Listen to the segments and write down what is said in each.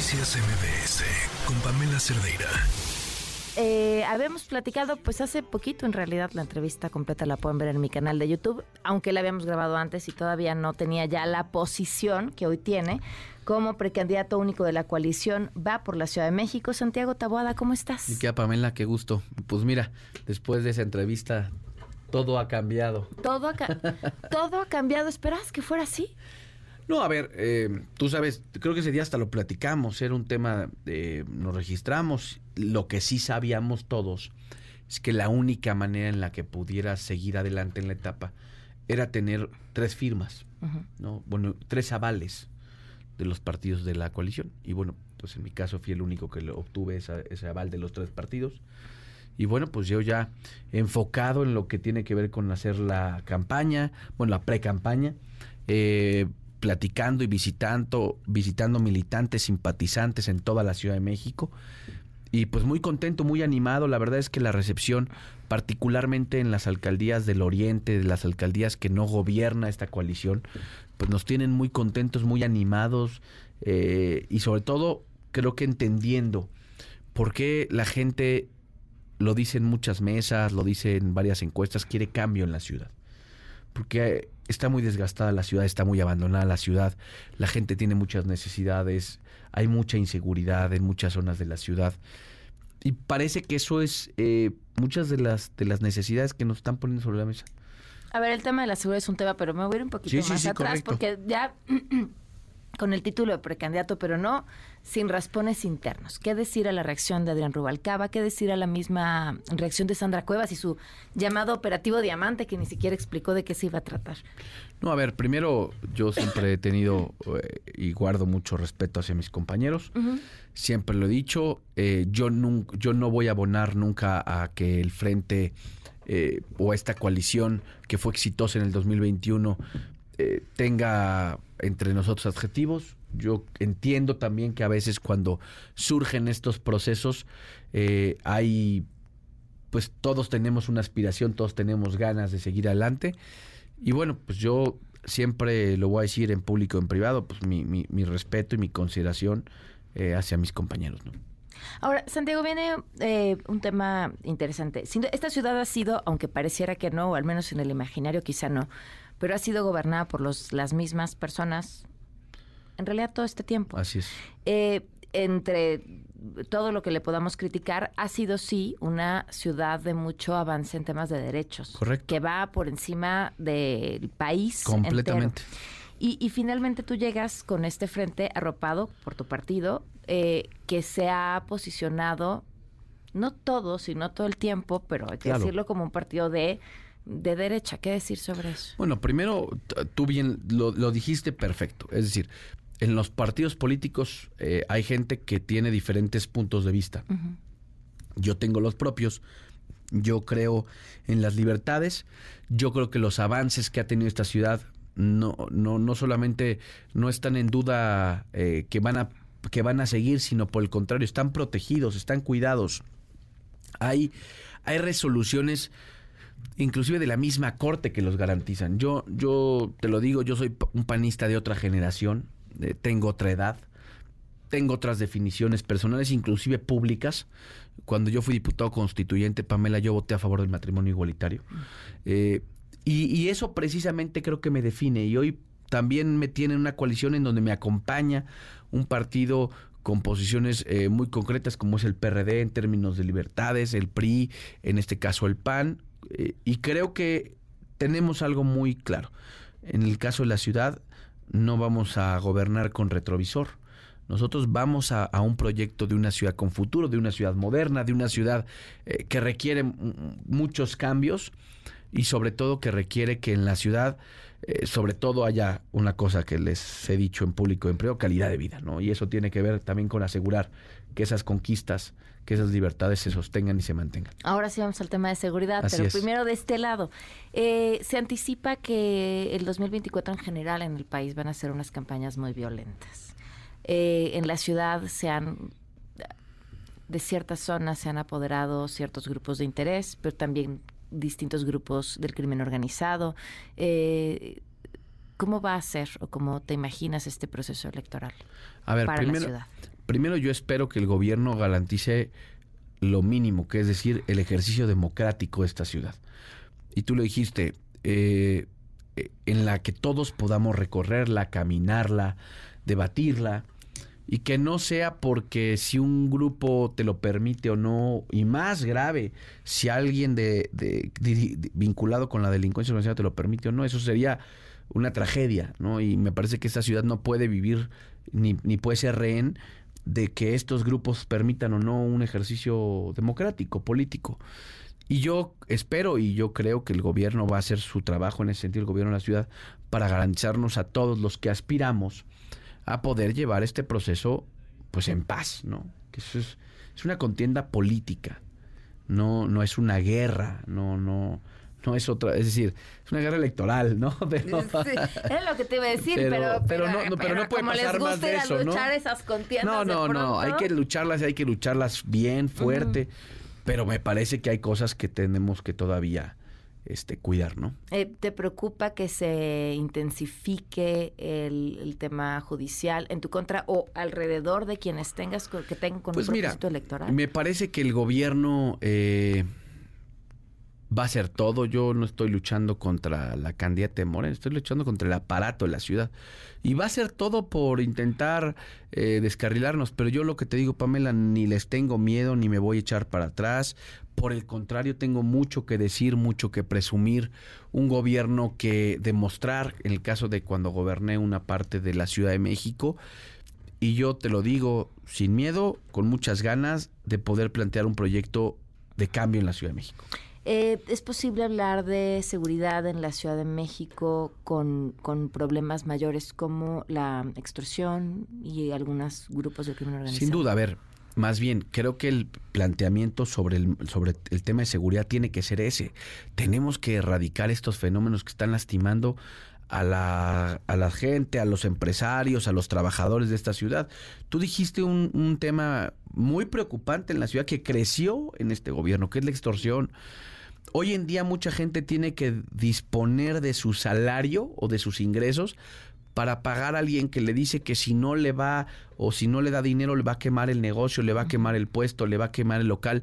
Noticias MBS con Pamela Cerdeira. Eh, habíamos platicado, pues hace poquito en realidad, la entrevista completa la pueden ver en mi canal de YouTube, aunque la habíamos grabado antes y todavía no tenía ya la posición que hoy tiene como precandidato único de la coalición Va por la Ciudad de México. Santiago Taboada, ¿cómo estás? Y qué Pamela, qué gusto. Pues mira, después de esa entrevista, todo ha cambiado. Todo ha, todo ha cambiado. ¿Esperas que fuera así? No, a ver, eh, tú sabes, creo que ese día hasta lo platicamos, era un tema, de, nos registramos, lo que sí sabíamos todos es que la única manera en la que pudiera seguir adelante en la etapa era tener tres firmas, ¿no? Bueno, tres avales de los partidos de la coalición. Y bueno, pues en mi caso fui el único que obtuve ese aval de los tres partidos. Y bueno, pues yo ya enfocado en lo que tiene que ver con hacer la campaña, bueno, la pre-campaña, eh, platicando y visitando, visitando militantes, simpatizantes en toda la Ciudad de México. Y pues muy contento, muy animado. La verdad es que la recepción, particularmente en las alcaldías del Oriente, de las alcaldías que no gobierna esta coalición, pues nos tienen muy contentos, muy animados eh, y sobre todo creo que entendiendo por qué la gente lo dice en muchas mesas, lo dice en varias encuestas, quiere cambio en la ciudad. Porque está muy desgastada la ciudad, está muy abandonada la ciudad, la gente tiene muchas necesidades, hay mucha inseguridad en muchas zonas de la ciudad. Y parece que eso es eh, muchas de las, de las necesidades que nos están poniendo sobre la mesa. A ver, el tema de la seguridad es un tema, pero me voy a ir un poquito más atrás porque ya con el título de precandidato, pero no sin raspones internos. ¿Qué decir a la reacción de Adrián Rubalcaba? ¿Qué decir a la misma reacción de Sandra Cuevas y su llamado operativo Diamante, que ni siquiera explicó de qué se iba a tratar? No, a ver, primero yo siempre he tenido eh, y guardo mucho respeto hacia mis compañeros. Siempre lo he dicho. Eh, yo, yo no voy a abonar nunca a que el frente eh, o esta coalición que fue exitosa en el 2021 eh, tenga entre nosotros adjetivos. Yo entiendo también que a veces cuando surgen estos procesos eh, hay, pues todos tenemos una aspiración, todos tenemos ganas de seguir adelante. Y bueno, pues yo siempre lo voy a decir en público, en privado, pues mi, mi, respeto y mi consideración eh, hacia mis compañeros. Ahora, Santiago, viene un tema interesante. Esta ciudad ha sido, aunque pareciera que no, o al menos en el imaginario quizá no, pero ha sido gobernada por los, las mismas personas en realidad todo este tiempo. Así es. Eh, entre todo lo que le podamos criticar, ha sido sí una ciudad de mucho avance en temas de derechos. Correcto. Que va por encima del país. Completamente. Y, finalmente tú llegas con este frente arropado por tu partido, eh, que se ha posicionado, no todo, sino todo el tiempo, pero hay que decirlo como un partido de de derecha. ¿Qué decir sobre eso? Bueno, primero, tú bien lo, dijiste perfecto. Es decir, en los partidos políticos eh, hay gente que tiene diferentes puntos de vista. Yo tengo los propios. Yo creo en las libertades. Yo creo que los avances que ha tenido esta ciudad no, no, no solamente no están en duda eh, que, van a, que van a seguir, sino por el contrario, están protegidos, están cuidados. Hay, hay resoluciones inclusive de la misma corte que los garantizan. Yo, yo te lo digo, yo soy un panista de otra generación, tengo otra edad, tengo otras definiciones personales, inclusive públicas. Cuando yo fui diputado constituyente, Pamela, yo voté a favor del matrimonio igualitario. Eh, y, eso precisamente creo que me define. Y hoy también me tiene una coalición en donde me acompaña un partido con posiciones eh, muy concretas como es el PRD en términos de libertades, el PRI, en este caso el PAN, eh, y creo que tenemos algo muy claro. En el caso de la ciudad, no vamos a gobernar con retrovisor. Nosotros vamos a, un proyecto de una ciudad con futuro, de una ciudad moderna, de una ciudad eh, que requiere muchos cambios y sobre todo que requiere que en la ciudad, eh, sobre todo haya una cosa que les he dicho en público empleo, calidad de vida, ¿no? Y eso tiene que ver también con asegurar que esas conquistas que esas libertades se sostengan y se mantengan. Ahora sí vamos al tema de seguridad, pero primero de este lado. Eh, se anticipa que el 2024 en general en el país van a ser unas campañas muy violentas. Eh, en la ciudad se han, de ciertas zonas se han apoderado ciertos grupos de interés, pero también distintos grupos del crimen organizado. Eh, ¿Cómo va a ser o cómo te imaginas este proceso electoral a ver, para la ciudad? Primero yo espero que el gobierno garantice lo mínimo, que es decir, el ejercicio democrático de esta ciudad. Y tú lo dijiste, eh, eh, en la que todos podamos recorrerla, caminarla, debatirla, y que no sea porque si un grupo te lo permite o no, y más grave, si alguien de, vinculado con la delincuencia organizada te lo permite o no, eso sería una tragedia, ¿no? Y me parece que esta ciudad no puede vivir ni, ni puede ser rehén de que estos grupos permitan o no un ejercicio democrático, político. Y yo espero y yo creo que el gobierno va a hacer su trabajo en ese sentido, el gobierno de la ciudad, para garantizarnos a todos los que aspiramos a poder llevar este proceso pues en paz, ¿no? Que eso es, es una contienda política, no, no es una guerra, no, no, no es otra, es decir, es una guerra electoral, ¿no? Pero, es lo que te iba a decir, pero, pero, no, pero, no puede pasar más de eso, luchar esas contiendas no, no, no, hay que lucharlas, hay que lucharlas bien, fuerte. Pero me parece que hay cosas que tenemos que todavía este, cuidar, ¿no? Eh, ¿Te preocupa que se intensifique el, tema judicial en tu contra o alrededor de quienes tengas que tengan con pues un mira, electoral? Me parece que el gobierno eh, va a hacer todo. Yo no estoy luchando contra la candidata de Moreno, estoy luchando contra el aparato de la ciudad. Y va a ser todo por intentar eh, descarrilarnos. Pero yo lo que te digo, Pamela, ni les tengo miedo, ni me voy a echar para atrás. Por el contrario, tengo mucho que decir, mucho que presumir. Un gobierno que demostrar, en el caso de cuando goberné una parte de la Ciudad de México, y yo te lo digo sin miedo, con muchas ganas de poder plantear un proyecto de cambio en la Ciudad de México. Eh, ¿Es posible hablar de seguridad en la Ciudad de México con, problemas mayores como la extorsión y algunos grupos de crimen organizado? Sin duda, a ver, más bien, creo que el planteamiento sobre el, sobre el tema de seguridad tiene que ser ese. Tenemos que erradicar estos fenómenos que están lastimando a la, a la gente, a los empresarios, a los trabajadores de esta ciudad. Tú dijiste un, un tema muy preocupante en la ciudad que creció en este gobierno, que es la extorsión Hoy en día mucha gente tiene que disponer de su salario o de sus ingresos para pagar a alguien que le dice que si no le va o si no le da dinero le va a quemar el negocio, le va a quemar el puesto, le va a quemar el local.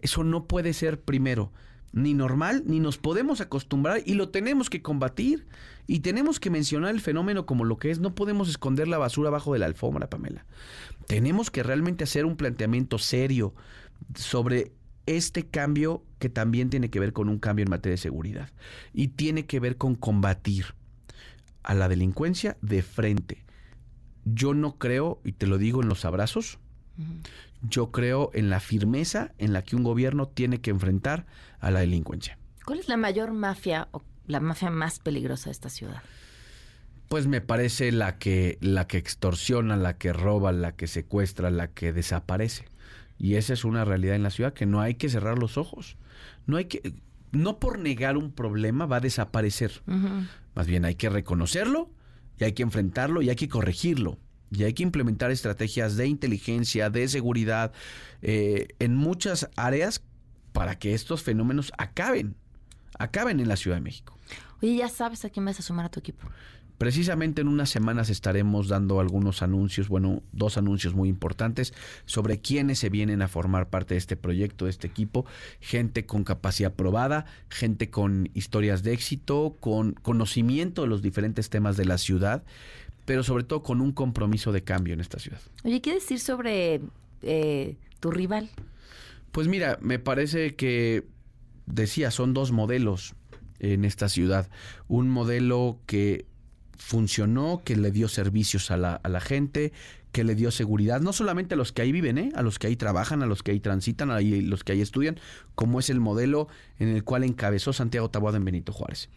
Eso no puede ser primero ni normal, ni nos podemos acostumbrar y lo tenemos que combatir. Y tenemos que mencionar el fenómeno como lo que es. No podemos esconder la basura bajo de la alfombra, Pamela. Tenemos que realmente hacer un planteamiento serio sobre este cambio que también tiene que ver con un cambio en materia de seguridad y tiene que ver con combatir a la delincuencia de frente. Yo no creo, y te lo digo en los abrazos, yo creo en la firmeza en la que un gobierno tiene que enfrentar a la delincuencia. ¿Cuál es la mayor mafia o la mafia más peligrosa de esta ciudad? Pues me parece la que la que extorsiona, la que roba, la que secuestra, la que desaparece. Y esa es una realidad en la ciudad que no hay que cerrar los ojos. No hay que no por negar un problema va a desaparecer. Más bien hay que reconocerlo y hay que enfrentarlo y hay que corregirlo. Y hay que implementar estrategias de inteligencia, de seguridad, eh, en muchas áreas para que estos fenómenos acaben, acaben en la Ciudad de México. Oye, ya sabes a quién vas a sumar a tu equipo. Precisamente en unas semanas estaremos dando algunos anuncios, bueno, dos anuncios muy importantes sobre quiénes se vienen a formar parte de este proyecto, de este equipo. Gente con capacidad probada, gente con historias de éxito, con conocimiento de los diferentes temas de la ciudad, pero sobre todo con un compromiso de cambio en esta ciudad. Oye, ¿qué decir sobre eh, tu rival? Pues mira, me parece que, decía, son dos modelos en esta ciudad. Un modelo que funcionó, que le dio servicios a la, a la gente, que le dio seguridad, no solamente a los que ahí viven, ¿eh? a los que ahí trabajan, a los que ahí transitan, a los que ahí estudian, como es el modelo en el cual encabezó Santiago Taboada en Benito Juárez.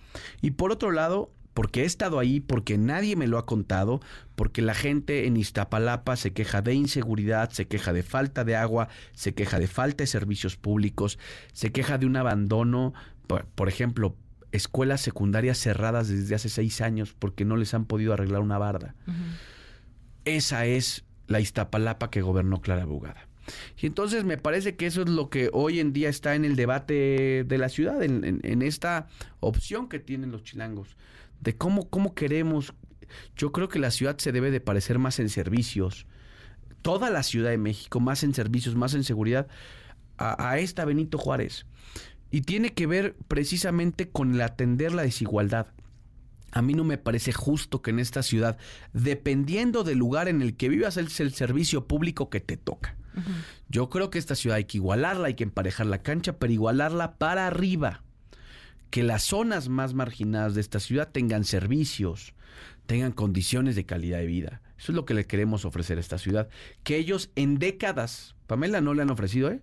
Y por otro lado, porque he estado ahí, porque nadie me lo ha contado, porque la gente en Iztapalapa se queja de inseguridad, se queja de falta de agua, se queja de falta de servicios públicos, se queja de un abandono, por ejemplo, escuelas secundarias cerradas desde hace seis años porque no les han podido arreglar una barda. Esa es la Iztapalapa que gobernó Clara Bugada. Y entonces me parece que eso es lo que hoy en día está en el debate de la ciudad, en, esta opción que tienen los chilangos, de cómo, cómo queremos. Yo creo que la ciudad se debe de parecer más en servicios, toda la Ciudad de México, más en servicios, más en seguridad, a, a esta Benito Juárez. Y tiene que ver precisamente con el atender la desigualdad. A mí no me parece justo que en esta ciudad, dependiendo del lugar en el que vivas, es el servicio público que te toca. Yo creo que esta ciudad hay que igualarla, hay que emparejar la cancha, pero igualarla para arriba. Que las zonas más marginadas de esta ciudad tengan servicios, tengan condiciones de calidad de vida. Eso es lo que le queremos ofrecer a esta ciudad. Que ellos en décadas, Pamela, no le han ofrecido, ¿eh?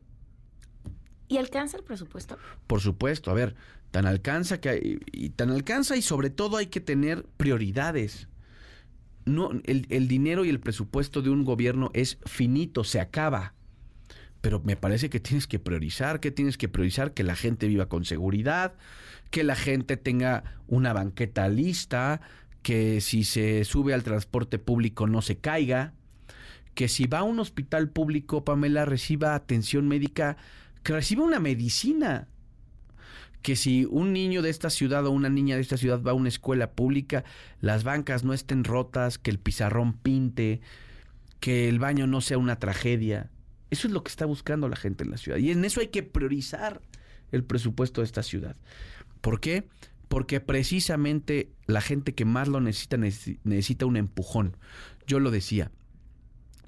¿Y alcanza el presupuesto? Por supuesto, a ver, tan alcanza que y tan alcanza y sobre todo hay que tener prioridades. No, el, el dinero y el presupuesto de un gobierno es finito, se acaba. Pero me parece que tienes que priorizar, que tienes que priorizar que la gente viva con seguridad, que la gente tenga una banqueta lista, que si se sube al transporte público no se caiga, que si va a un hospital público, Pamela, reciba atención médica, que reciba una medicina que si un niño de esta ciudad o una niña de esta ciudad va a una escuela pública, las bancas no estén rotas, que el pizarrón pinte, que el baño no sea una tragedia. Eso es lo que está buscando la gente en la ciudad. Y en eso hay que priorizar el presupuesto de esta ciudad. ¿Por qué? Porque precisamente la gente que más lo necesita necesita un empujón. Yo lo decía,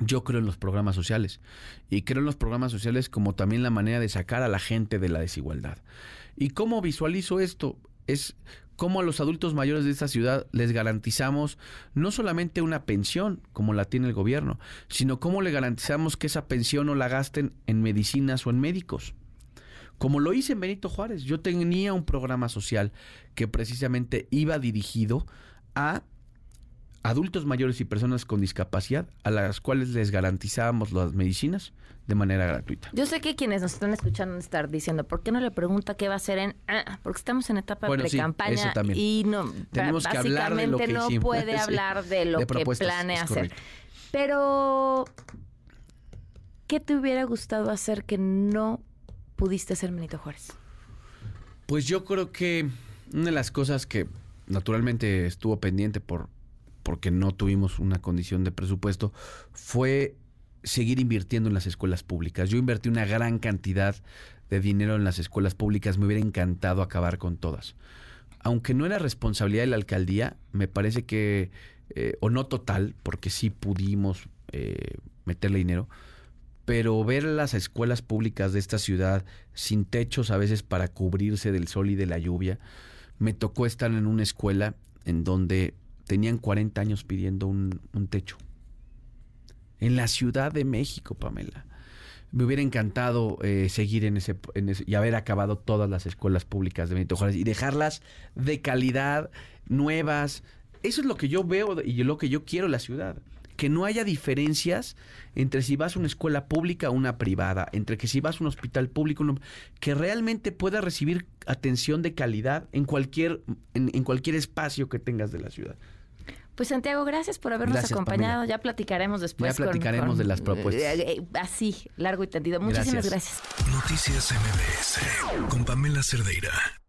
yo creo en los programas sociales y creo en los programas sociales como también la manera de sacar a la gente de la desigualdad. ¿Y cómo visualizo esto? Es cómo a los adultos mayores de esta ciudad les garantizamos no solamente una pensión, como la tiene el gobierno, sino cómo le garantizamos que esa pensión no la gasten en medicinas o en médicos. Como lo hice en Benito Juárez, yo tenía un programa social que precisamente iba dirigido a adultos mayores y personas con discapacidad a las cuales les garantizábamos las medicinas de manera gratuita. Yo sé que quienes nos están escuchando estar diciendo, ¿por qué no le pregunta qué va a hacer en...? Ah, porque estamos en etapa de pre-campaña y no, Tenemos que hablar de lo que no puede hablar de lo que planea hacer. Pero, ¿qué te hubiera gustado hacer que no pudiste hacer Benito Juárez? Pues yo creo que una de las cosas que naturalmente estuvo pendiente por porque no tuvimos una condición de presupuesto, fue seguir invirtiendo en las escuelas públicas. Yo invertí una gran cantidad de dinero en las escuelas públicas, me hubiera encantado acabar con todas. Aunque no era responsabilidad de la alcaldía, me parece que, eh, o no total, porque sí pudimos eh, meterle dinero, pero ver las escuelas públicas de esta ciudad sin techos a veces para cubrirse del sol y de la lluvia, me tocó estar en una escuela en donde tenían 40 años pidiendo un, techo. En la Ciudad de México, Pamela. Me hubiera encantado eh, seguir en ese, y haber acabado todas las escuelas públicas de Benito Juárez y dejarlas de calidad, nuevas. Eso es lo que yo veo y lo que yo quiero en la ciudad. Que no haya diferencias entre si vas a una escuela pública o una privada, entre que si vas a un hospital público, que realmente pueda recibir atención de calidad en cualquier, en cualquier espacio que tengas de la ciudad. Pues Santiago, gracias por habernos acompañado. Ya platicaremos después. Ya platicaremos de las propuestas. Eh, eh, así, largo y tendido. Muchísimas gracias. Noticias MBS con Pamela Cerdeira.